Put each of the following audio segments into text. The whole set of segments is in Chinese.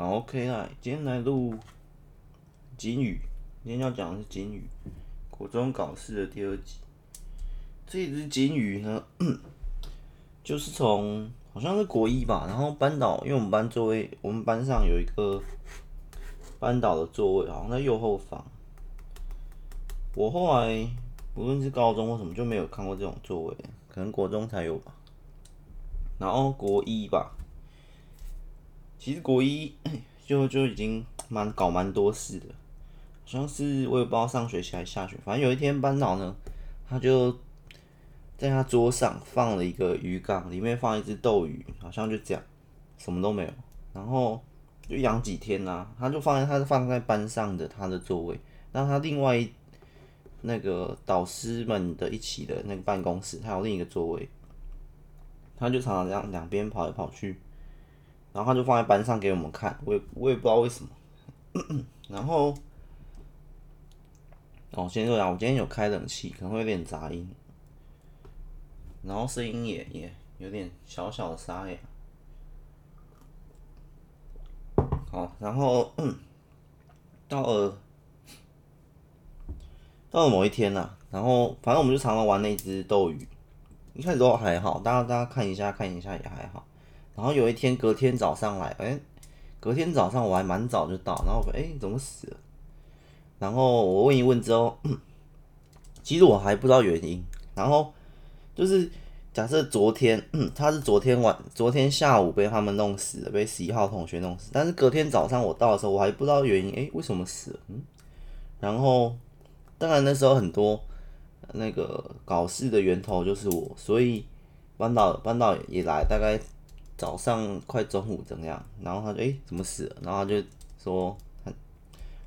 好，OK 啦，今天来录金鱼，今天要讲的是金鱼，国中搞事的第二集。这只金鱼呢，就是从好像是国一吧，然后班导，因为我们班座位，我们班上有一个班导的座位，好像在右后方。我后来不论是高中或什么，就没有看过这种座位，可能国中才有吧。然后国一吧，其实国一 就就已经蛮搞蛮多事的，好像是我也不知道上学期还下学，反正有一天班导呢，他就在他桌上放了一个鱼缸，里面放一只斗鱼，好像就这样，什么都没有。然后就养几天呐、啊，他就放在他放在班上的他的座位，那他另外那个导师们的一起的那个办公室，他有另一个座位。他就常常这样两边跑来跑去，然后他就放在班上给我们看，我也我也不知道为什么。然后，哦，先说讲，我今天有开冷气，可能会有点杂音，然后声音也也有点小小的沙哑。好，然后到了到了某一天呐、啊，然后反正我们就常常玩那只斗鱼。一开始都还好，大家大家看一下看一下也还好。然后有一天隔天早上来，哎、欸，隔天早上我还蛮早就到，然后我哎、欸、怎么死了？然后我问一问之后，其实我还不知道原因。然后就是假设昨天 他是昨天晚昨天下午被他们弄死了，被十一号同学弄死。但是隔天早上我到的时候，我还不知道原因，哎、为什么死了？嗯，然后当然那时候很多。那个搞事的源头就是我，所以班导班导也来，大概早上快中午怎样，然后他就诶、怎么死了？然后他就说，反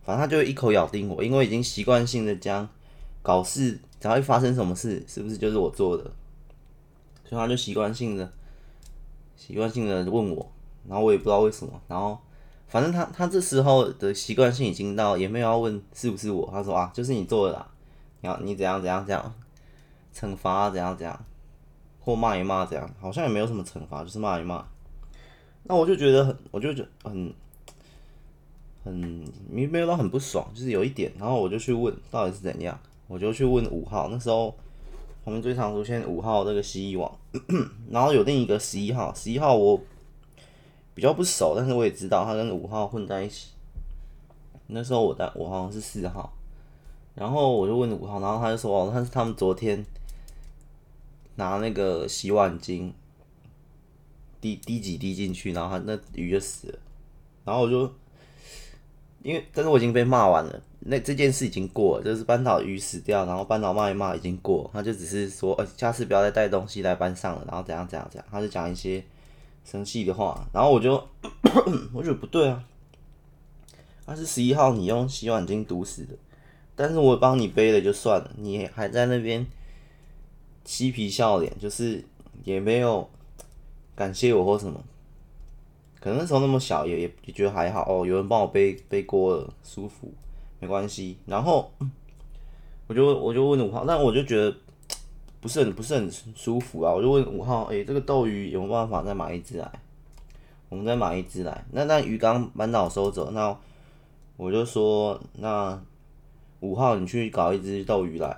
正他就一口咬定我，因为已经习惯性的将搞事，只要一发生什么事，是不是就是我做的？所以他就习惯性的习惯性的问我，然后我也不知道为什么，然后反正他他这时候的习惯性已经到，也没有要问是不是我，他说啊就是你做的啦。你要你怎样怎样怎样惩罚？怎样怎样或骂一骂？这样好像也没有什么惩罚，就是骂一骂。那我就觉得很，我就觉得很很没没有到很不爽，就是有一点。然后我就去问到底是怎样，我就去问五号。那时候旁边最常出现五号那个蜥蜴王，然后有另一个十一号，十一号我比较不熟，但是我也知道他跟五号混在一起。那时候我在我好像是四号。然后我就问五号，然后他就说：“哦，他是他们昨天拿那个洗碗巾滴滴几滴进去，然后他那鱼就死了。”然后我就因为，但是我已经被骂完了，那这件事已经过了，就是班导鱼死掉，然后班导骂一骂已经过，他就只是说：“呃，下次不要再带东西来班上了。”然后怎样怎样怎样，他就讲一些生气的话。然后我就 我觉得不对啊，他是十一号，你用洗碗巾毒死的。但是我帮你背了就算了，你还在那边嬉皮笑脸，就是也没有感谢我或什么。可能那时候那么小，也也也觉得还好哦，有人帮我背背锅了，舒服，没关系。然后 我就我就问五号，但我就觉得 不是很不是很舒服啊，我就问五号，哎、欸，这个斗鱼有没有办法再买一只来？我们再买一只来。那那鱼缸班导收走，那我就说那。五号，你去搞一只斗鱼来，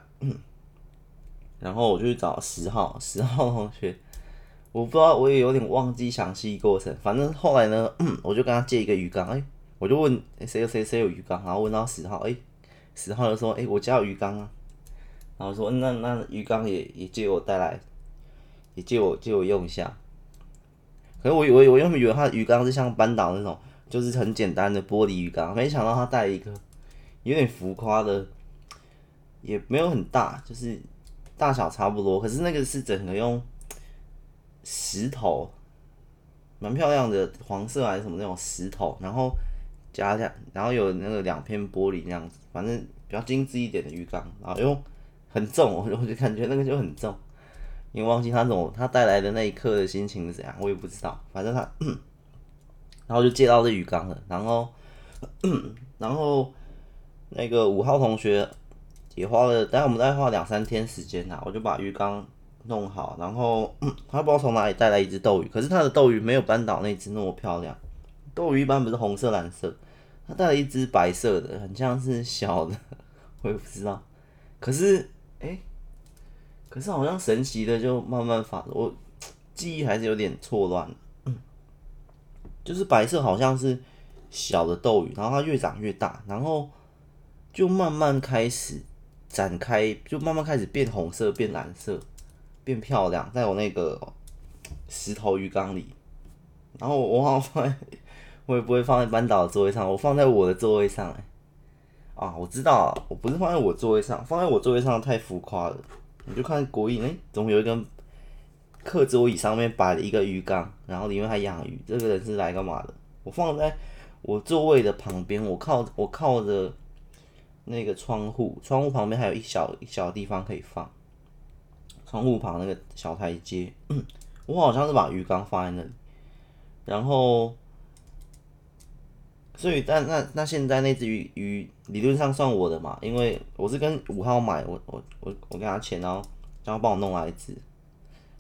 然后我就去找十号，十号同学，我不知道，我也有点忘记详细过程。反正后来呢，我就跟他借一个鱼缸，哎，我就问谁谁谁有鱼缸，然后问到十号，哎，十号就说，哎，我家有鱼缸啊，然后说那那鱼缸也也借我带来，也借我借我用一下。可是我以为我原本以为他的鱼缸是像班导那种，就是很简单的玻璃鱼缸，没想到他带一个。有点浮夸的，也没有很大，就是大小差不多。可是那个是整个用石头，蛮漂亮的，黄色还是什么那种石头，然后加加，然后有那个两片玻璃那样子，反正比较精致一点的鱼缸，然后又很重，我就感觉那个就很重，因为忘记他那种他带来的那一刻的心情是怎样，我也不知道，反正他，然后就借到这鱼缸了，然后，然后。那个五号同学也花了，大概我们大概花了两三天时间呐，我就把鱼缸弄好，然后嗯 他不知道从哪里带来一只斗鱼，可是他的斗鱼没有班导那只那么漂亮，斗鱼一般不是红色、蓝色，他带了一只白色的，很像是小的，我也不知道。可是，哎、可是好像神奇的就慢慢发，我记忆还是有点错乱。嗯，就是白色好像是小的斗鱼，然后它越长越大，然后就慢慢开始展开，就慢慢开始变红色、变蓝色、变漂亮，在我那个石头鱼缸里。然后我好像放，我也不会放在班导的座位上，我放在我的座位上哎。啊，我知道，我不是放在我座位上，放在我座位上太浮夸了。你就看国艺，哎、欸，怎么有一个课桌椅上面摆了一个鱼缸，然后里面还养鱼？这个人是来干嘛的？我放在我座位的旁边，我靠，我靠着那个窗户，窗户旁边还有一小一小地方可以放。窗户旁那个小台阶，我好像是把鱼缸放在那里，然后。所以，但那那现在那只鱼鱼理论上算我的嘛？因为我是跟五号买，我我我我给他钱，然后叫他帮我弄来一只。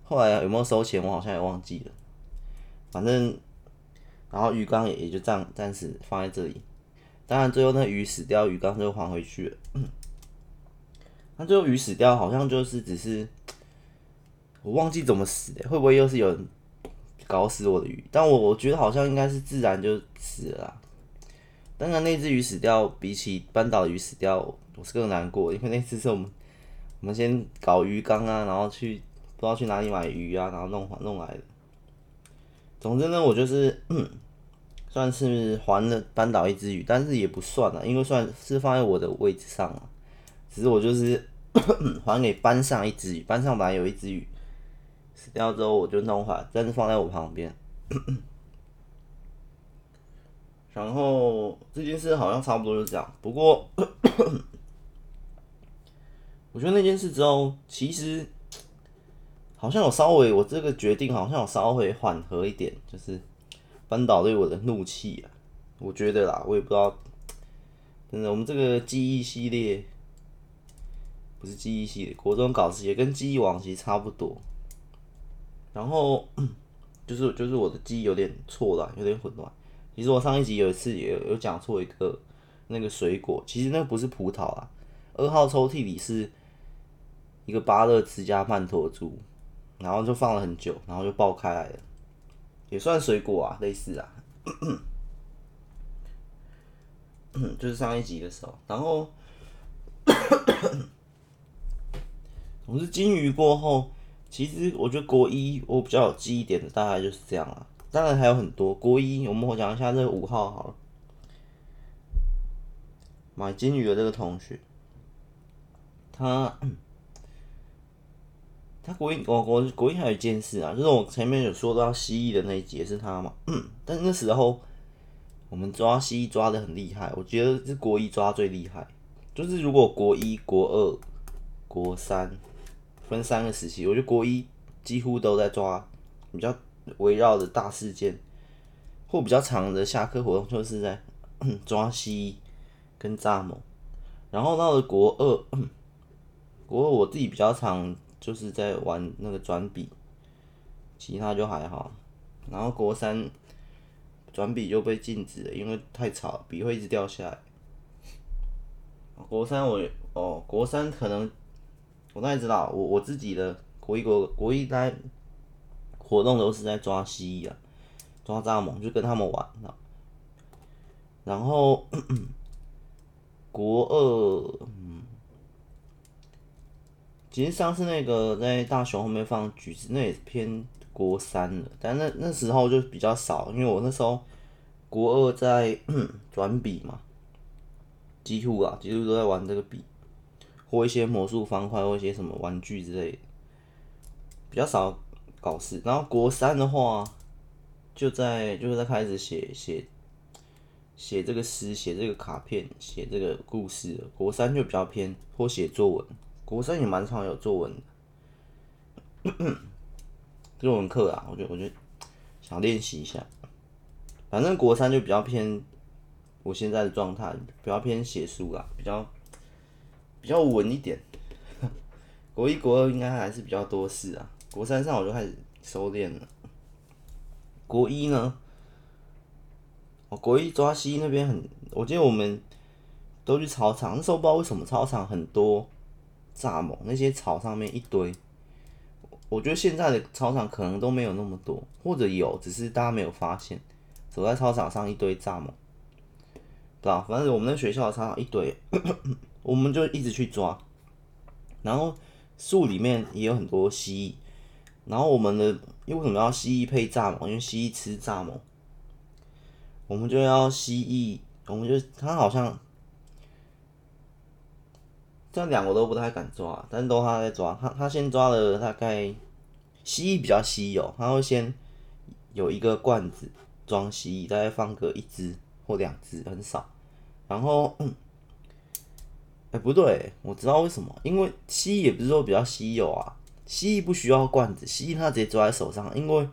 后来有没有收钱，我好像也忘记了。反正，然后鱼缸也也就这样暂时放在这里。当然，最后那鱼死掉，鱼缸就还回去了。那最后鱼死掉，好像就是只是我忘记怎么死的，会不会又是有人搞死我的鱼？但我我觉得好像应该是自然就死了啦。当然，那只鱼死掉，比起班岛鱼死掉，我是更难过，因为那次是我们我们先搞鱼缸啊，然后去不知道去哪里买鱼啊，然后弄弄来的。总之呢，我就是算是还了班岛一只鱼，但是也不算了，因为算是放在我的位置上了。只是我就是还给班上一只鱼，班上本来有一只鱼死掉之后，我就弄回来，但是放在我旁边。然后这件事好像差不多就这样。不过，我觉得那件事之后，其实好像有稍微，我这个决定好像有稍微缓和一点，就是班导对我的怒气啊。我觉得啦，我也不知道，真的，我们这个记忆系列不是记忆系列，国中搞事也跟记忆往昔差不多。然后就是就是我的记忆有点错乱，有点混乱。其实我上一集有一次也有讲错一个那个水果，其实那不是葡萄啊。二号抽屉里是一个芭乐汁加曼陀珠，然后就放了很久，然后就爆开来了，也算水果啊，类似啊。就是上一集的时候，然后 总之金鱼过后，其实我觉得国一我比较有记忆点的大概就是这样啊。当然还有很多国一，我们讲一下这个五号好了。买金鱼的这个同学，他他国一我我国一还有一件事啊，就是我前面有说到蜥蜴的那一集是他嘛，但那时候我们抓蜥蜴抓的很厉害，我觉得是国一抓最厉害。就是如果国一、国二、国三分三个时期，我觉得国一几乎都在抓比较。围绕着大事件或比较长的下课活动，就是在 抓蜥跟蚱蜢。然后到了国二，国二我自己比较常就是在玩那个转笔，其他就还好。然后国三转笔就被禁止了，因为太吵，笔会一直掉下来。国三我哦，国三可能我大概知道，我我自己的国一国国一在。活动都是在抓蜥蜴啊，抓蚱蜢，就跟他们玩。然后国二，嗯，其实上次那个在大雄后面放橘子，那也偏国三了，但那那时候就比较少，因为我那时候国二在 转笔嘛，几乎啊，几乎都在玩这个笔，或一些魔术方块，或一些什么玩具之类的，比较少。搞事，然后国三的话，就在就是在开始写写写这个诗，写这个卡片，写这个故事。国三就比较偏或写作文，国三也蛮常有作文的，作文课啊，我觉得我觉得想练习一下。反正国三就比较偏我现在的状态，比较偏写书啦，比较比较稳一点。国一国二应该还是比较多事啊。国三上我就开始收敛了。国一呢，哦，国一抓西那边很，我记得我们都去操场，那时候不知道为什么操场很多蚱蜢，那些草上面一堆。我觉得现在的操场可能都没有那么多，或者有，只是大家没有发现。走在操场上一堆蚱蜢，对吧？反正我们那学校的操场一堆，我们就一直去抓。然后树里面也有很多蜥蜴。然后我们的，因为为什么要蜥蜴配蚱蜢？因为蜥蜴吃蚱蜢。我们就要蜥蜴，我们就他好像。这两个都不太敢抓，但都他在抓。他他先抓了大概蜥蜴比较稀有，他会先有一个罐子装蜥蜴，大概放个一只或两只，很少。然后，哎、不对，我知道为什么，因为蜥蜴也不是说比较稀有啊，蜥蜴不需要罐子，蜥蜴它直接抓在手上，因为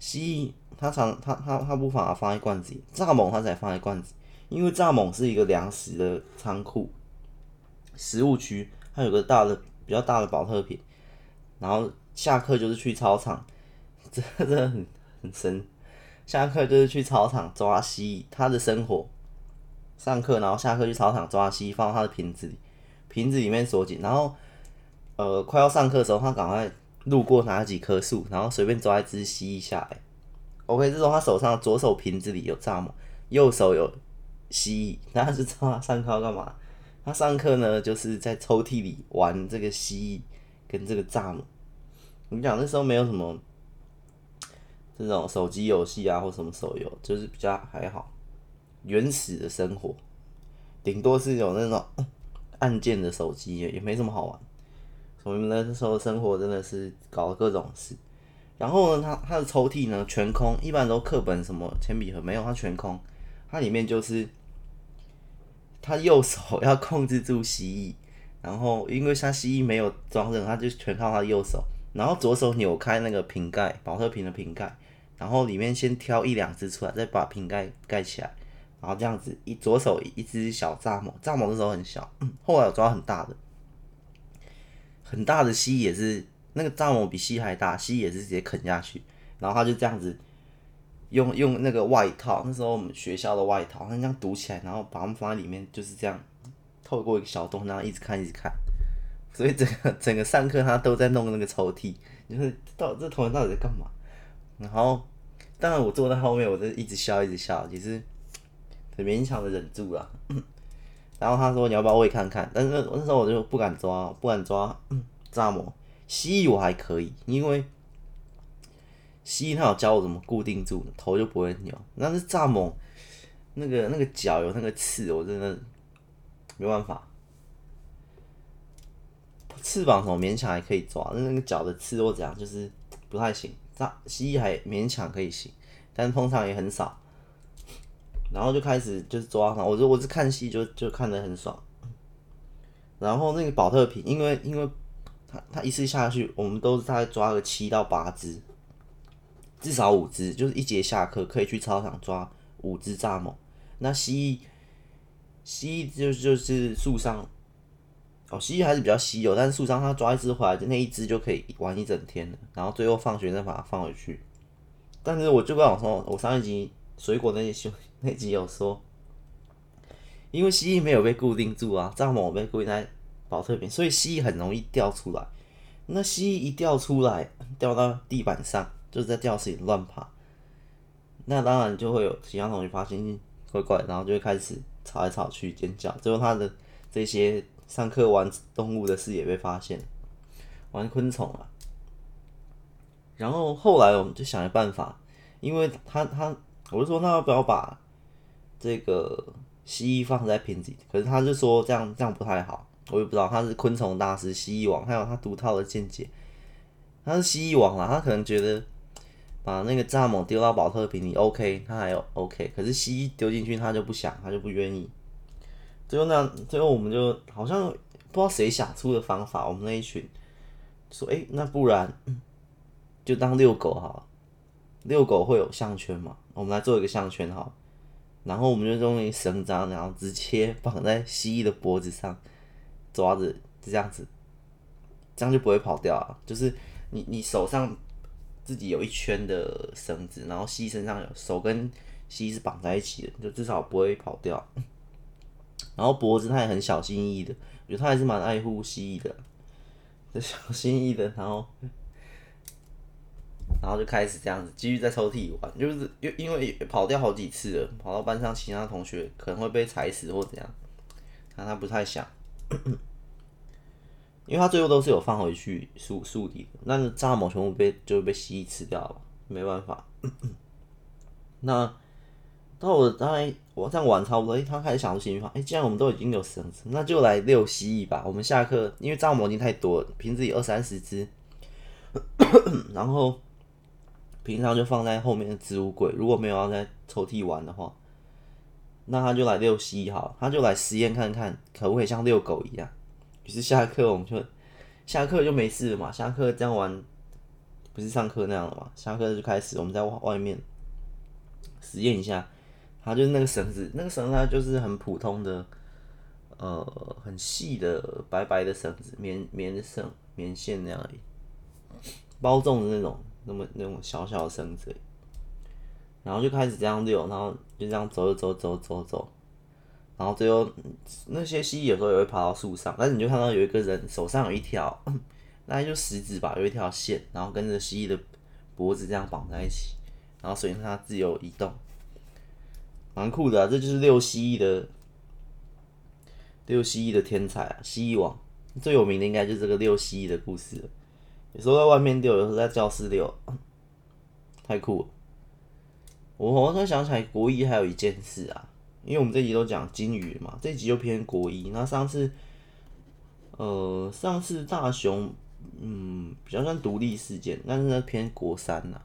蜥蜴它常它它它不把它放在罐子里，蚱蜢它才放在罐子，因为蚱蜢是一个粮食的仓库。食物区，它有个大的、比较大的宝特瓶，然后下课就是去操场，这真的很很深。下课就是去操场抓蜥蜴，他的生活。上课然后下课去操场抓蜥蜴，放到他的瓶子里，瓶子里面锁紧。然后，呃，快要上课的时候，他赶快路过哪几棵树，然后随便抓一只蜥蜴下来。OK，这时候他手上左手瓶子里有蚱蜢，右手有蜥蜴，大家知道他上课要干嘛？他上课呢，就是在抽屉里玩这个蜥蜴跟这个蚱蜢。我们讲那时候没有什么这种手机游戏啊，或什么手游，就是比较还好，原始的生活，顶多是有那种按键的手机，也也没什么好玩。我们那时候生活真的是搞了各种事。然后呢，他他的抽屉呢全空，一般都课本什么铅笔盒没有，它全空，它里面就是。他右手要控制住蜥蜴，然后因为他蜥蜴没有装任，他就全靠他右手，然后左手扭开那个瓶盖，保特瓶的瓶盖，然后里面先挑一两只出来，再把瓶盖盖起来，然后这样子一左手一只小蚱蜢，蚱蜢那时候很小，后来有抓很大的，很大的蜥蜴也是那个蚱蜢比蜥蜴还大，蜥蜴也是直接啃下去，然后他就这样子。用用那个外套，那时候我们学校的外套，他这样堵起来，然后把它们放在里面，就是这样，透过一个小洞，然后一直看，一直看。所以整个整个上课他都在弄那个抽屉，就是到这同学到底在干嘛？然后当然我坐在后面，我就一直笑，一直笑，其实很勉强的忍住了。然后他说你要不要喂看看？但是那时候我就不敢抓，不敢抓蚱蜢，蜥蜴我还可以，因为。蜥蜴它有教我怎么固定住，头就不会扭。但是蚱蜢，那个那个脚有那个刺，我真的没办法。翅膀什么勉强还可以抓，但那个脚的刺或怎样就是不太行。蚱蜥蜴还勉强可以行，但是通常也很少。然后就开始就是抓它，我就我是看戏就就看得很爽。然后那个宝特瓶，因为因为它它一次下去，我们都是大概抓个七到八只。至少五只，就是一节下课可以去操场抓五只蚱蜢。那蜥蜴，蜥蜴就就是树上，哦，蜥蜴还是比较稀有，但是树上它抓一只回来，那一只就可以玩一整天了。然后最后放学再把它放回去。但是我就跟我说，我上一集水果那些兄 弟那集有说，因为蜥蜴没有被固定住啊，蚱蜢被固定在保特瓶，所以蜥蜴很容易掉出来。那蜥蜴一掉出来，掉到地板上。就是在教室里乱爬，那当然就会有其他同学发现怪怪，然后就会开始吵来吵去尖叫，最后他的这些上课玩动物的事也被发现，玩昆虫啊。然后后来我们就想了办法，因为他他我就说那要不要把这个蜥蜴放在瓶子里，可是他就说这样这样不太好，我也不知道他是昆虫大师蜥蜴王，还有他独套的见解，他是蜥蜴王啊，他可能觉得。把那个蚱蜢丢到宝特瓶里，OK，他还有 OK，可是蜥蜴丢进去他就不想，他就不愿意。最后那最后我们就好像不知道谁想出的方法，我们那一群说，哎、那不然就当遛狗好了，遛狗会有项圈嘛，我们来做一个项圈好，然后我们就用一绳子，然后直接绑在蜥蜴的脖子上，抓着这样子，这样就不会跑掉啊，就是你你手上。自己有一圈的绳子，然后蜥蜴身上有手跟蜥蜴是绑在一起的，就至少不会跑掉。然后脖子它也很小心翼翼的，我觉得它还是蛮爱护蜥蜴的，就小心翼翼的，然后。后就开始这样子继续在抽屉玩，就是因因为跑掉好几次了，跑到班上其他同学可能会被踩死或怎样，但他不太想，因为他最后都是有放回去树树底的，那蚱蜢全部被就被蜥蜴吃掉了，没办法。那到我大概我这样玩差不多，他开始想出新方法，哎，既然我们都已经有绳子，那就来遛蜥蜴吧。我们下课，因为蚱蜢已经太多了，瓶子里二三十只，然后。平常就放在后面的置物柜，如果没有要在抽屉玩的话，那他就来遛蜥蜴好，他就来实验看看可不可以像遛狗一样。于是下课我们就下课就没事了嘛，下课这样玩不是上课那样了嘛？下课就开始我们在外面实验一下，他就是那个绳子，那个绳子就是很普通的，呃，很细的白白的绳子，棉棉绳、棉线那样而已，包粽的那种。那么那种小小的绳子，然后就开始这样遛，然后就这样走走走走走，然后最后那些蜥蜴有时候也会爬到树上，但是你就看到有一个人手上有一条，那就食指吧，有一条线，然后跟着蜥蜴的脖子这样绑在一起，然后随着它自由移动，蛮酷的啊！这就是遛蜥蜴的遛蜥蜴的天才啊，蜥蜴王最有名的应该就是这个遛蜥蜴的故事了。有时候在外面遛，有时候在教室遛，太酷了！我我突然想起来，国一还有一件事啊，因为我们这集都讲金鱼嘛，这集就偏国一。那上次，呃，上次大雄，嗯，比较算独立事件，但是呢偏国三呐。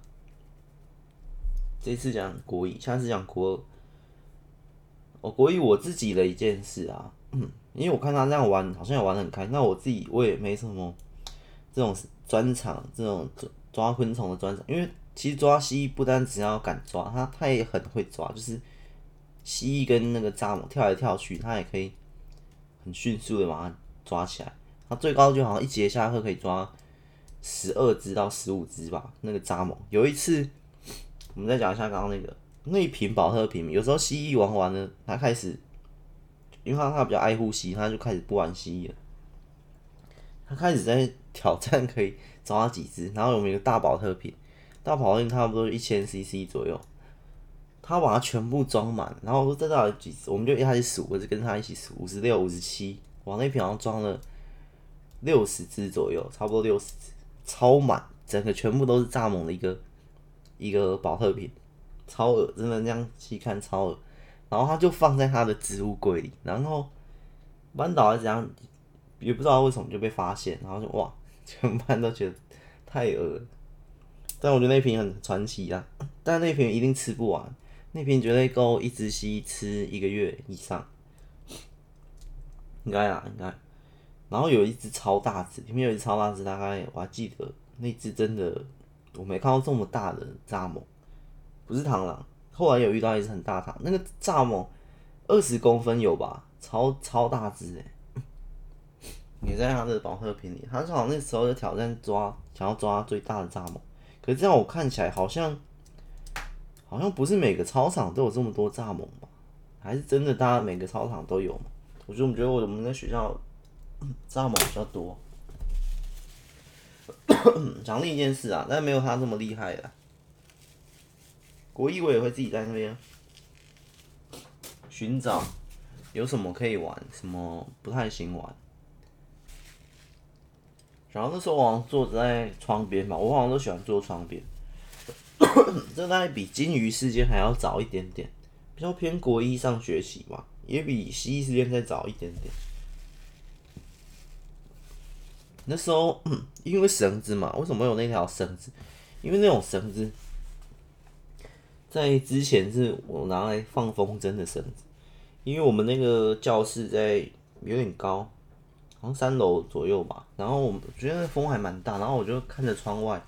这次讲国一，下次讲国二。我国一我自己的一件事啊，嗯，因为我看他这样玩，好像也玩得很开。那我自己我也没什么这种。专场这种抓昆虫的专场，因为其实抓蜥蜴不单只要敢抓，它它也很会抓，就是蜥蜴跟那个蚱蜢跳来跳去，它也可以很迅速的把它抓起来。它最高就好像一节下课可以抓十二只到十五只吧。那个蚱蜢有一次，我们再讲一下刚刚那个那瓶保特瓶，有时候蜥蜴玩完了，它开始，因为它它比较爱护蜥蜴，它就开始不玩蜥蜴了，他开始在。挑战可以抓几只，然后我们有一个大宝特瓶，大宝特瓶差不多一千 CC 左右，他把它全部装满，然后我说这到底几只，我们就一开始数，我就跟他一起数，五十六、五十七，往那瓶好像装了六十只左右，差不多六十只，超满，整个全部都是蚱蜢的一个一个宝特瓶，超恶，真的这样细看超恶，然后他就放在他的置物柜里，然后班导还是怎样，也不知道为什么就被发现，然后就哇。全班都觉得太恶了，但我觉得那瓶很传奇啊！但那瓶一定吃不完，那瓶绝对够一只蜥蜴吃一个月以上，应该啊，应该。然后有一只超大只，里面有一只超大只，大概我还记得那只真的，我没看到这么大的蚱蜢，不是螳螂。后来有遇到一只很大螳，那个蚱蜢二十公分有吧，超超大只哎。也在他的宝特瓶里，他好像那时候就挑战抓，想要抓最大的蚱蜢。可是这样我看起来好像，好像不是每个操场都有这么多蚱蜢吧？还是真的大家每个操场都有吗？我觉得我们觉得我们的学校蚱蜢比较多。讲另一件事啊，但是没有他这么厉害的。国一我也会自己在那边寻找有什么可以玩，什么不太行玩。然后那时候我好像坐在窗边吧，我好像都喜欢坐窗边。这大概比金鱼事件还要早一点点，比较偏国一上学期吧，也比蜥蜴事件再早一点点。那时候 因为绳子嘛，为什么有那条绳子？因为那种绳子在之前是我拿来放风筝的绳子，因为我们那个教室在有点高。好像三楼左右吧，然后我觉得风还蛮大，然后我就看着窗外，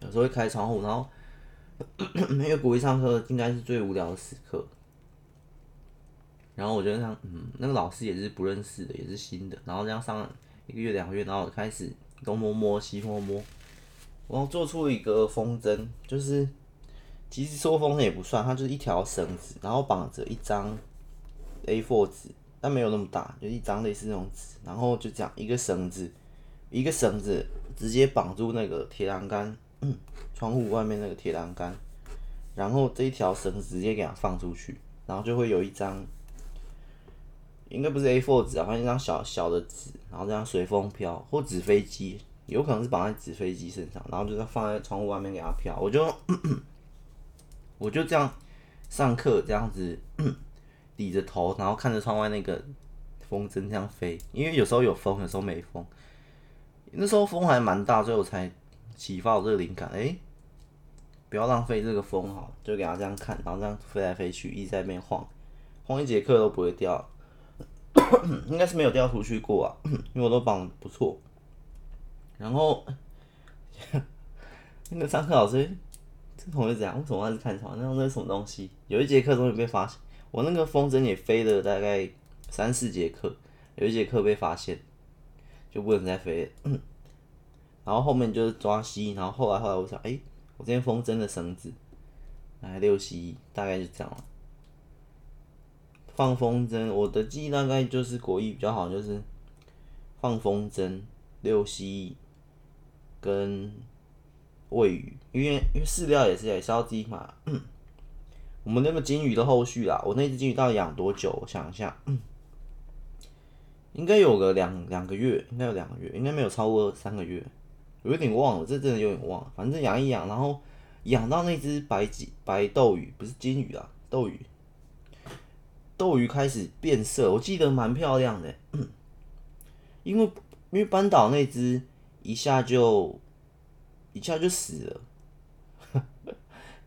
有时候会开窗户，然后因 为国一上课应该是最无聊的时刻，然后我觉得像嗯，那个老师也是不认识的，也是新的，然后这样上一个月两个月，然后开始东摸摸西摸摸，然后做出一个风筝，就是其实说风筝也不算，它就是一条绳子，然后绑着一张 A4 纸，但没有那么大，就一张类似那种纸，然后就这样一个绳子，一个绳子直接绑住那个铁栏杆，窗户外面那个铁栏杆，然后这一条绳直接给它放出去，然后就会有一张，应该不是 A4 纸啊，反正一张小小的纸，然后这样随风飘，或纸飞机，有可能是绑在纸飞机身上，然后就是放在窗户外面给它飘，我就。我就这样上课，这样子 低着头，然后看着窗外那个风筝这样飞。因为有时候有风，有时候没风。那时候风还蛮大，所以我才启发我这个灵感。哎、不要浪费这个风好，就给他这样看，然后这样飞来飞去，一直在那边晃，晃一节课都不会掉。应该是没有掉出去过啊，因为我都绑不错。然后 那个上课老师。这同学怎样？为什么还是看窗？那那是什么东西？有一节课终于被发现，我那个风筝也飞了大概三四节课，有一节课被发现，就不能再飞了。然后后面就是抓蜥，然后后来后来我想，哎、我这边风筝的绳子来六蜥，大概就这样了。放风筝，我的记忆大概就是国一比较好，就是放风筝、六蜥跟。喂鱼，因为因为饲料也是也是要自己买。我们那个金鱼的后续啦，我那只金鱼到底养多久？我想一下，应该有个两两个月，应该有两个月，应该没有超过三个月，我有点忘了，这真的有点忘了。反正养一养，然后养到那只白金白斗鱼，不是金鱼啊，斗鱼，斗鱼开始变色，我记得蛮漂亮的，因为因为班导那只一下就。一下就死了，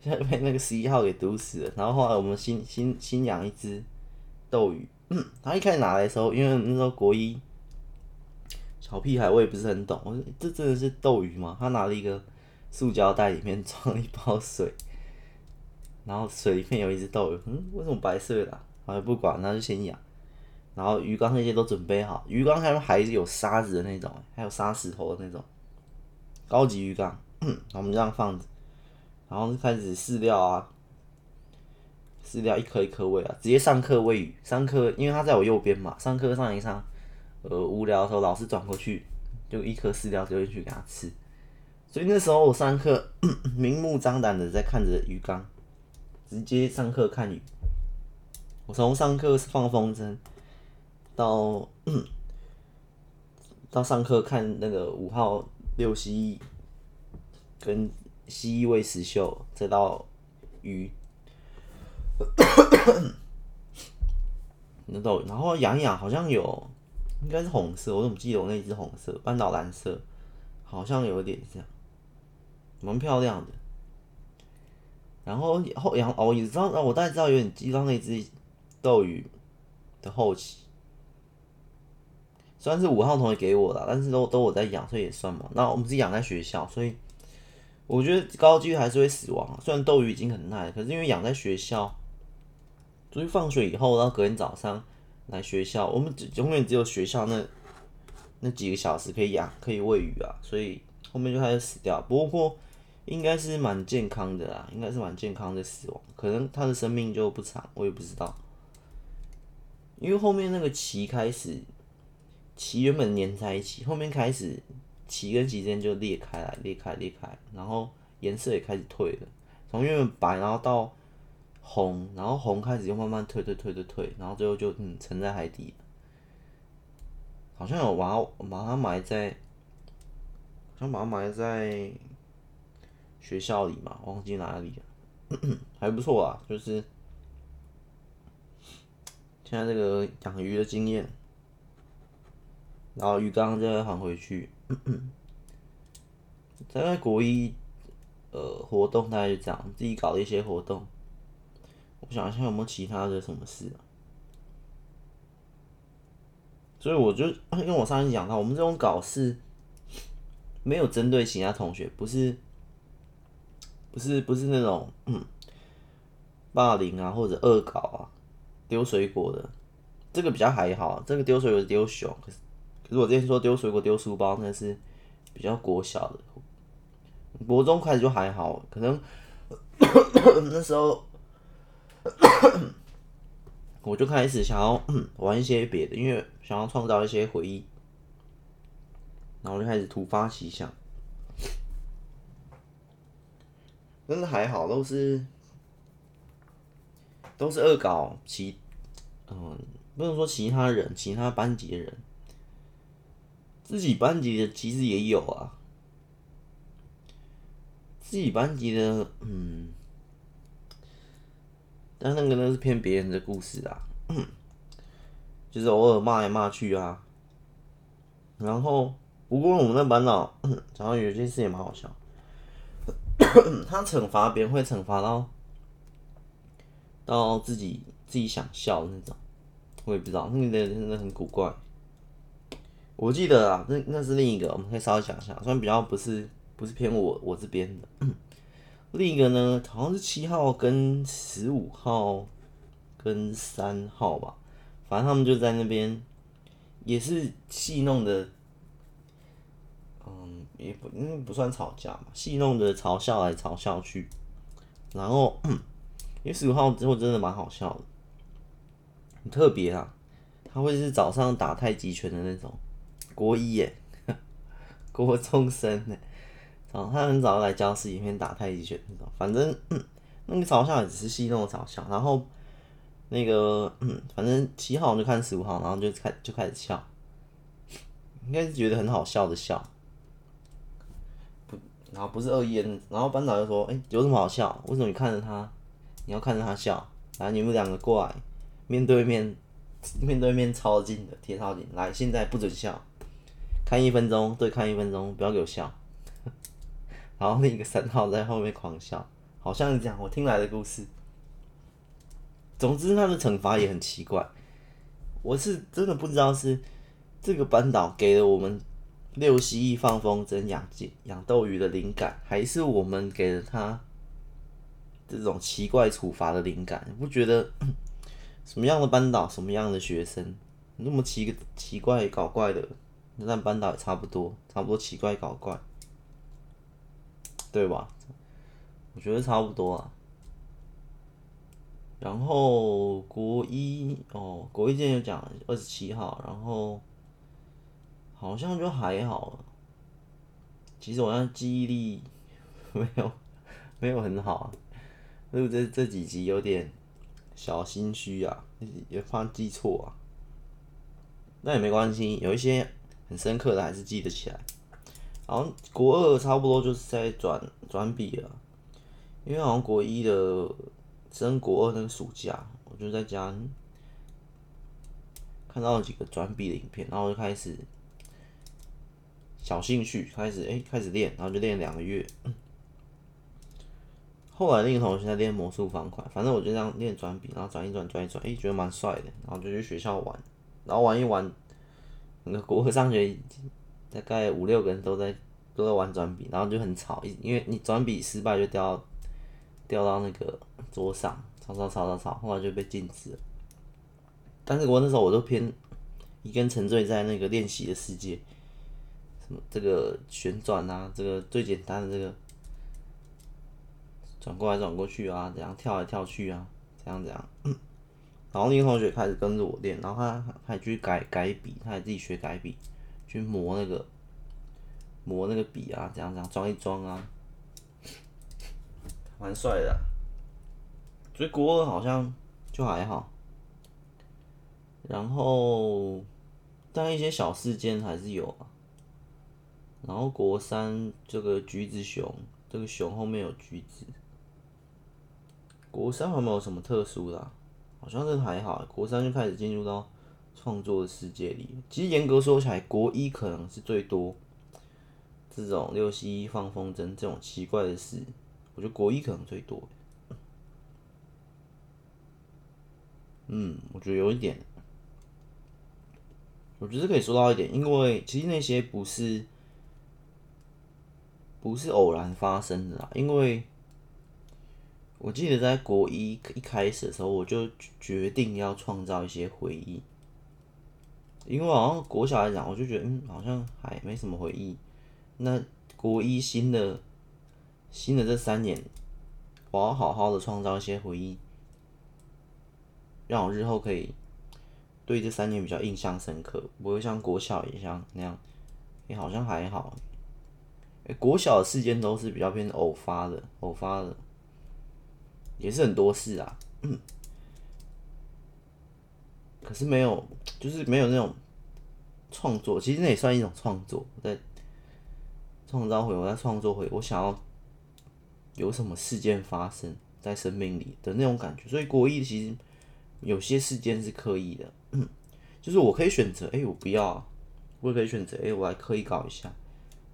就被那个十一号给毒死了。然后后来我们新新新养一只斗鱼，他一开始拿来的时候，因为那时候国一小屁孩，我也不是很懂。我说这真的是斗鱼吗？他拿了一个塑胶袋，里面 装了一包水，然后水里面有一只斗鱼。嗯，为什么白色的啊？好像不管，那就先养。然后鱼缸那些都准备好，鱼缸还还是有沙子的那种，还有沙石头的那种。高级鱼缸，我们这样放着，然后开始饲料啊，饲料一颗一颗喂啊，直接上课喂鱼。上课，因为他在我右边嘛，上课上一上，呃，无聊的时候，老师转过去，就一颗饲料丢进去给他吃。所以那时候我上课 明目张胆的在看着鱼缸，直接上课看鱼。我从上课放风筝，到 到上课看那个五号。六蜥蜴，跟蜥蜴喂石秀，再到鱼，那都，然后养养，好像有，应该是红色，我怎么记得我那只红色，半岛蓝色，好像有点像，蛮漂亮的。然后后养哦，你知道，我大概知道有点记到那只斗鱼的后期。虽然是五号同学给我的，但是都都我在养，所以也算嘛。那我们是养在学校，所以我觉得高几率还是会死亡。虽然斗鱼已经很耐，可是因为养在学校，所以放学以后到隔天早上来学校，我们只永远只有学校那那几个小时可以养，可以喂鱼啊，所以后面就开始死掉。不过应该是蛮健康的啦，应该是蛮健康的死亡，可能它的生命就不长，我也不知道。因为后面那个鳍开始。鳍原本粘在一起，后面开始鳍跟鳍之间就裂开来，裂开裂开，然后颜色也开始退了，从原本白然后到红，然后红开始又慢慢退退退退退，然后最后就嗯沉在海底。好像有把它把它埋在，好像把它埋在学校里嘛，忘记哪里了，还不错啊，就是现在这个养鱼的经验。然后鱼缸再还回去，在国一，呃，活动大概就这样，自己搞的一些活动。我想一下有没有其他的什么事？所以我就因为我上次讲到，我们这种搞事没有针对其他同学，不是，不是不是那种嗯霸凌啊或者恶搞啊，丢水果的，这个比较还好，这个丢水果丢熊，可是我之前说丢水果、丢书包，那是比较国小的，国中开始就还好，可能 那时候 我就开始想要玩一些别的，因为想要创造一些回忆，然后就开始突发奇想。但是还好，都是都是恶搞其，嗯，不能说其他人，其他班级的人，自己班级的其实也有啊。自己班级的，嗯，但那个呢是骗别人的故事啊，就是偶尔骂来骂去啊。然后，不过我们那班长，然后有件事也蛮好笑。他惩罚别人会惩罚到到自己自己想笑那种，我也不知道，那个人真的很古怪。我记得啊，那那是另一个，我们可以稍微讲一下，虽然比较不是不是偏我我这边的。另一个呢，好像是七号跟十五号跟三号吧，反正他们就在那边，也是戏弄的。嗯也不因为不算吵架嘛，戏弄的嘲笑来嘲笑去，然后 因为十五号之后真的蛮好笑的，很特别啊，他会是早上打太极拳的那种，国一耶，国中生呢，哦他很早来教室里面打太极拳那种，反正那个嘲笑也只是戏弄的嘲笑，然后那个反正七号就看十五号，然后就开就开始笑，应该是觉得很好笑的笑。不然后不是恶意，然后班长就说：“哎、有什么好笑？为什么你看着他，你要看着他笑？来，你们两个过来，面对面，面对面超近的贴超近。来，现在不准笑，看一分钟，对，看一分钟，不要给我笑。”然后另一个三号在后面狂笑，好像是这样，我听来的故事。总之，他的惩罚也很奇怪，我是真的不知道是这个班导给了我们。六蜥蜴、放风筝、养鸡、养斗鱼的灵感，还是我们给了他这种奇怪处罚的灵感？不觉得 什么样的班导，什么样的学生，那么奇奇怪搞怪的，那班导也差不多，差不多奇怪搞怪，对吧？我觉得差不多啊。然后国一哦，国一今天有讲二十七号，然后。好像就还好，其实我像记忆力没有没有很好啊，所以这这几集有点小心虚啊，也怕记错啊。那也没关系，有一些很深刻的还是记得起来。然后国二差不多就是在转转笔了，因为好像国一的升国二那个暑假，我就在家看到了几个转笔的影片，然后就开始。小兴趣开始，哎、开始练，然后就练两个月。后来另一个同学在练魔术方块，反正我就这样练转笔，然后转一转，转一转，哎、觉得蛮帅的，然后就去学校玩，然后玩一玩，那个国和上学大概五六个人都在都在玩转笔，然后就很吵，因为你转笔失败就掉掉到那个桌上，吵吵吵吵吵，后来就被禁止了。但是我那时候我都偏一根沉醉在那个练习的世界。什么这个旋转啊，这个最简单的这个转过来转过去啊，这样跳来跳去啊，这样这样。然后那个同学开始跟着我练，然后他还去改改笔，他还自己学改笔，去磨那个磨那个笔啊，这样这样装一装啊，蛮帅的。所以国二好像就还好，然后但一些小事件还是有啊。然后国三这个橘子熊，这个熊后面有橘子。国三有没有什么特殊的？好像是还好。国三就开始进入到创作的世界里。其实严格说起来，国一可能是最多这种六七一、放风筝这种奇怪的事。我觉得国一可能最多。嗯，我觉得有一点，我觉得可以说到一点，因为其实那些不是。不是偶然发生的啦，因为我记得在国一一开始的时候，我就决定要创造一些回忆。因为好像国小来讲，我就觉得嗯，好像还没什么回忆。那国一新的新的这三年，我要好好的创造一些回忆，让我日后可以对这三年比较印象深刻，不会像国小一样那样，也、好像还好。哎、国小的事件都是比较偏偶发的，偶发的，也是很多事啊。嗯、可是没有，就是没有那种创作，其实那也算一种创作，在创造回，我在创作回，我想要有什么事件发生在生命里的那种感觉。所以国一其实有些事件是刻意的，嗯、就是我可以选择，哎、我不要、啊，我也可以选择，哎、我来刻意搞一下。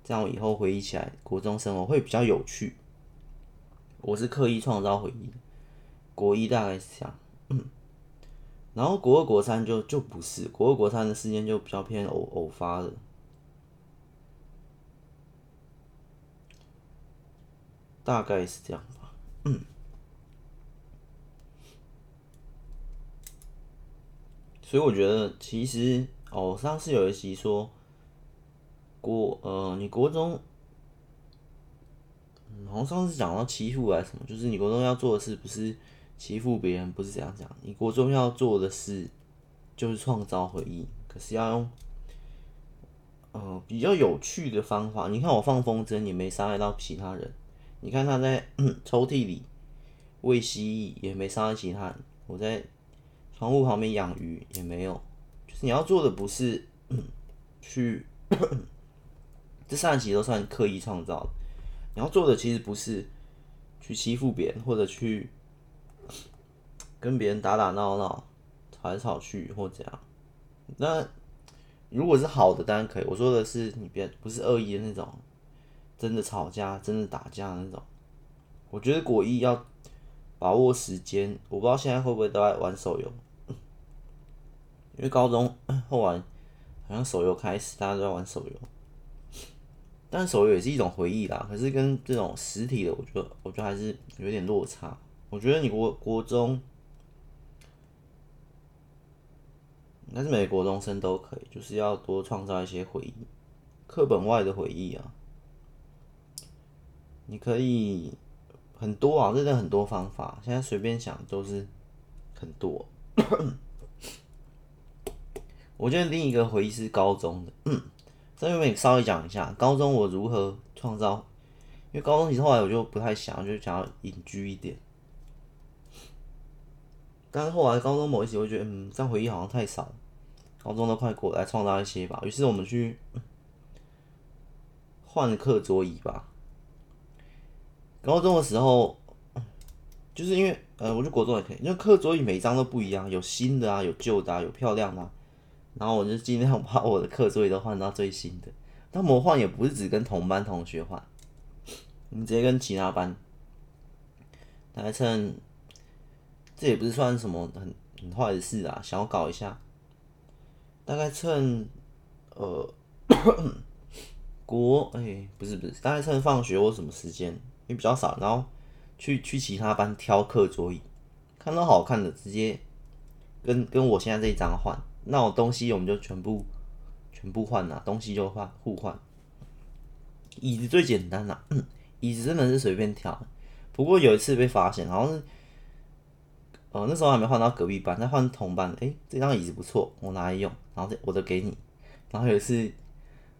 这样我以后回忆起来，国中生活会比较有趣。我是刻意创造回忆，国一大概是这样，然后国二、国三就就不是，国二、国三的事件就比较偏偶偶发的，大概是这样吧，嗯。所以我觉得，其实哦，上次有一集说。国呃，你国中，好像上次讲到欺负还是什么，就是你国中要做的事不是欺负别人，不是这样讲。你国中要做的事就是创造回忆，可是要用呃比较有趣的方法。你看我放风筝也没伤害到其他人，你看他在 抽屉里喂蜥蜴也没伤害其他人，我在窗户旁边养鱼也没有。就是你要做的不是去。这三集都算刻意创造的，你要做的其实不是去欺负别人，或者去跟别人打打闹闹、吵来吵去或怎样。那如果是好的，当然可以。我说的是你别不是恶意的那种，真的吵架、真的打架那种。我觉得国一要把握时间，我不知道现在会不会都在玩手游，因为高中 后来好像手游开始，大家都在玩手游。但手游也是一种回忆啦，可是跟这种实体的，我觉得，我觉得还是有点落差。我觉得你国国中，应该是每个国中生都可以，就是要多创造一些回忆，课本外的回忆啊。你可以很多啊，真的很多方法，现在随便想都是很多。我觉得另一个回忆是高中的。这边稍微讲一下高中我如何创造，因为高中其实后来我就不太想，就想要隐居一点。但是后来高中某一期我觉得，嗯，这样回忆好像太少，高中都快过来创造一些吧。于是我们去换课桌椅吧。高中的时候，就是因为呃，我觉得国中也可以，因为课桌椅每一张都不一样，有新的啊，有旧的啊，有漂亮的啊。然后我就尽量把我的课桌椅都换到最新的。但我换也不是只跟同班同学换，你直接跟其他班。大概趁这也不是算什么很很坏的事啊，想要搞一下。大概趁呃国哎、不是不是，大概趁放学或什么时间，因为比较少，然后去去其他班挑课桌椅，看到好看的直接跟跟我现在这一张换。那我东西我们就全部全部换了，东西就换互换。椅子最简单了，椅子真的是随便挑。不过有一次被发现，好像是，呃，那时候还没换到隔壁班，再换同班。哎、欸，这张椅子不错，我拿来用，然后我就给你。然后有一次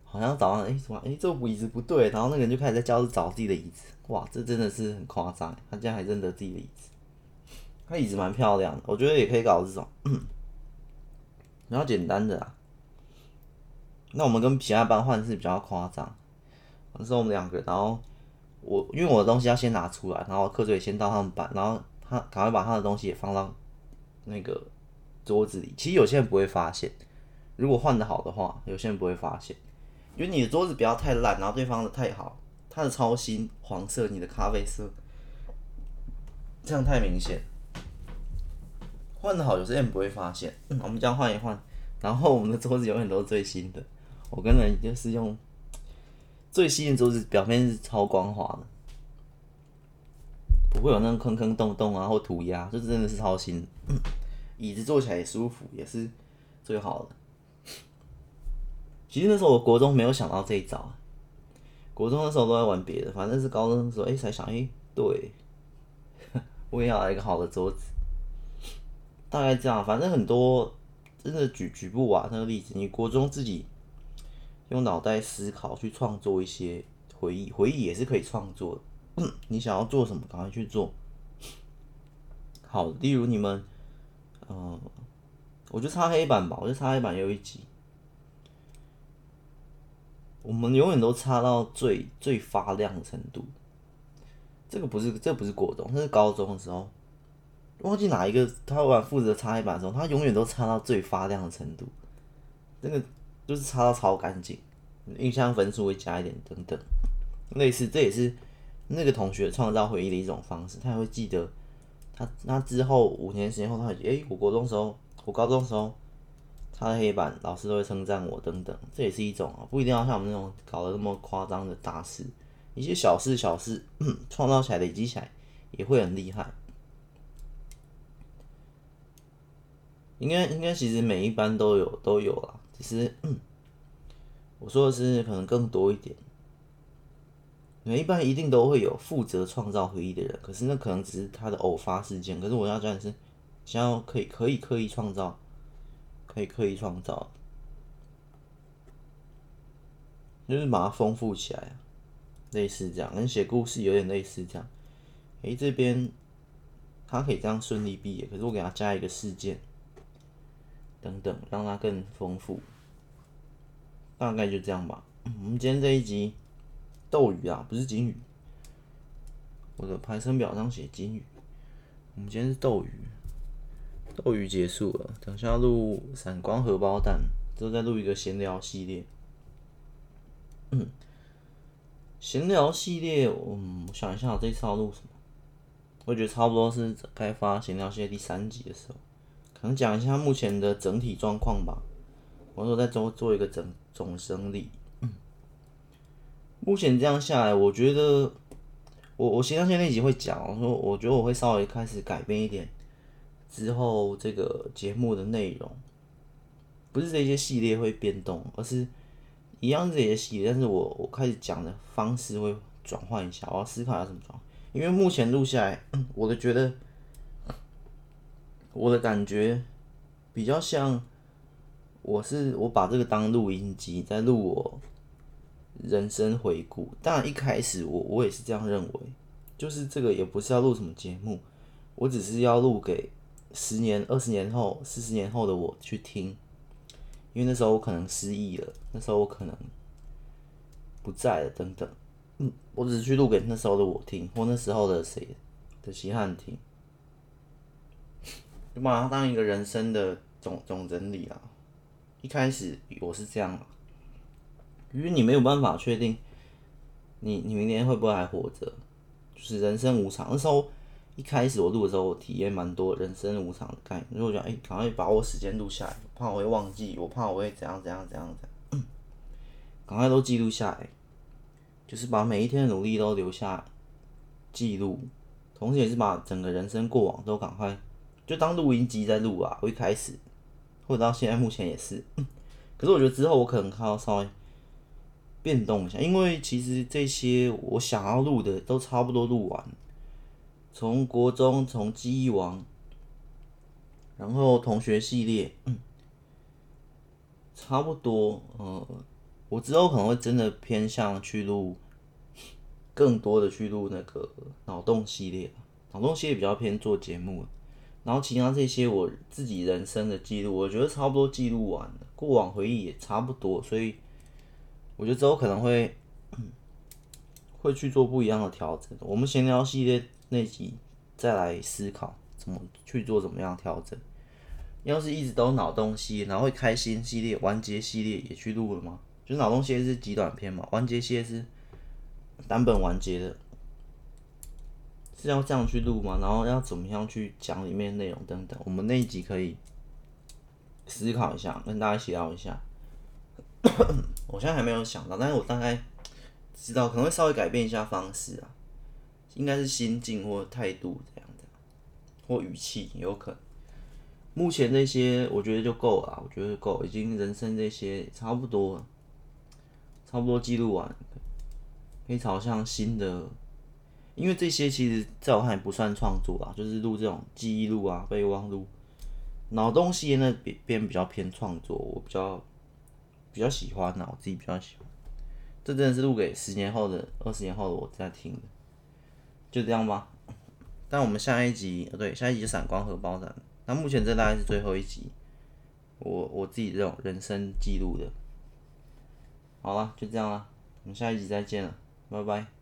好像早上，哎、欸，什么？哎、这椅子不对。然后那个人就开始在教室找自己的椅子。哇，这真的是很夸张，他竟然还认得自己的椅子。他椅子蛮漂亮的，我觉得也可以搞这种。比较简单的啊，那我们跟其他班换是比较夸张。那时候我们两个，然后我因为我的东西要先拿出来，然后课桌也先到他们班，然后他赶快把他的东西也放到那个桌子里。其实有些人不会发现，如果换的好的话，有些人不会发现，因为你的桌子不要太烂，然后对方的太好，他的超新黄色，你的咖啡色，这样太明显。换的好，有些人不会发现。我们这样换一换，然后我们的桌子永远都是最新的。我跟人就是用最新的桌子，表面是超光滑的，不会有那种坑坑洞洞啊或涂鸦，就真的是超新。椅子坐起来也舒服，也是最好的。其实那时候我国中没有想到这一招，国中的时候都在玩别的，反正是高中的时候哎、才想哎、对，我也要来一个好的桌子。大概这样，反正很多真的举举不完那个例子。你国中自己用脑袋思考去创作一些回忆，回忆也是可以创作的。你想要做什么，赶快去做。好，例如你们，嗯，我就擦黑板吧，我就擦黑板有一集，我们永远都擦到最最发亮的程度。这个不是，这不是国中，这是高中的时候。忘记哪一个他玩负责擦黑板的时候，他永远都擦到最发亮的程度，那个就是擦到超干净，印象分数会加一点等等，类似这也是那个同学创造回忆的一种方式，他也会记得他那之后五年时间后，他会觉得诶，我国中时候，我高中时候擦黑板，老师都会称赞我等等，这也是一种啊，不一定要像我们那种搞得那么夸张的大事，一些小事小事创造起来累积起来也会很厉害。应该应该其实每一班都有都有啦，只是我说的是可能更多一点。每一班一定都会有负责创造回忆的人，可是那可能只是他的偶发事件。可是我要讲的是，想要可以可以刻意创造，可以刻意创造，就是把它丰富起来，类似这样，跟写故事有点类似这样。诶，这边他可以这样顺利毕业，可是我给他加一个事件。等等，让它更丰富，大概就这样吧。我们今天这一集斗鱼啊，不是金鱼。我的排程表上写金鱼。我们今天是斗鱼，斗鱼结束了。等下录闪光荷包蛋，之后再录一个闲聊系列。嗯，闲聊系列，嗯，我想一下，我这次要录什么？我觉得差不多是该发闲聊系列第三集的时候。可能讲一下目前的整体状况吧，我说再做做一个整总整理。目前这样下来，我觉得我我闲聊系列那集会讲，我说我觉得我会稍微开始改变一点之后这个节目的内容，不是这些系列会变动，而是一样这些系列，但是我我开始讲的方式会转换一下，我要思考一下怎么转，因为目前录下来，我都觉得。我的感觉比较像，我是我把这个当录音机在录我人生回顾。当然一开始我我也是这样认为，就是这个也不是要录什么节目，我只是要录给十年、二十年后、四十年后的我去听，因为那时候我可能失忆了，那时候我可能不在了等等。嗯，我只是去录给那时候的我听，或那时候的谁的稀罕听。就把它当一个人生的总总整理啊。一开始我是这样，因为你没有办法确定你你明天会不会还活着，就是人生无常。那时候一开始我录的时候，我体验蛮多人生无常的概念。如果讲哎，赶快把握时间录下来，我怕我会忘记，我怕我会怎样怎样怎样怎样，赶快都记录下来，就是把每一天的努力都留下记录，同时也是把整个人生过往都赶快。就当录音机在录啊，我一开始，或者到现在目前也是，可是我觉得之后我可能还要稍微变动一下，因为其实这些我想要录的都差不多录完，从国中从记忆王，然后同学系列，差不多，呃，我之后可能会真的偏向去录更多的去录那个脑洞系列，脑洞系列比较偏做节目。然后其他这些我自己人生的记录，我觉得差不多记录完了，过往回忆也差不多，所以我觉得之后可能会会去做不一样的调整。我们闲聊系列那集再来思考怎么去做怎么样调整。要是一直都脑洞系列，然后会开心系列、完结系列也去录了吗？就脑洞系列是极短篇嘛，完结系列是单本完结的。是要这样去录吗？然后要怎么样去讲里面内容等等？我们那一集可以思考一下，跟大家协调一下。我现在还没有想到，但是我大概知道可能会稍微改变一下方式啊，应该是心境或态度这样的，或语气有可能。目前这些我觉得就够了，我觉得够，已经人生这些差不多了，差不多记录完，可以朝向新的。因为这些其实在我看来不算创作啦，就是录这种记忆录啊、备忘录、脑东西那边比较偏创作，我比较比较喜欢呐，我自己比较喜欢。这真的是录给十年后的、二十年后的我在听的，就这样吧。但我们下一集，对，下一集就闪光荷包蛋。那目前这大概是最后一集，我我自己这种人生记录的。好了，就这样了，我们下一集再见了，拜拜。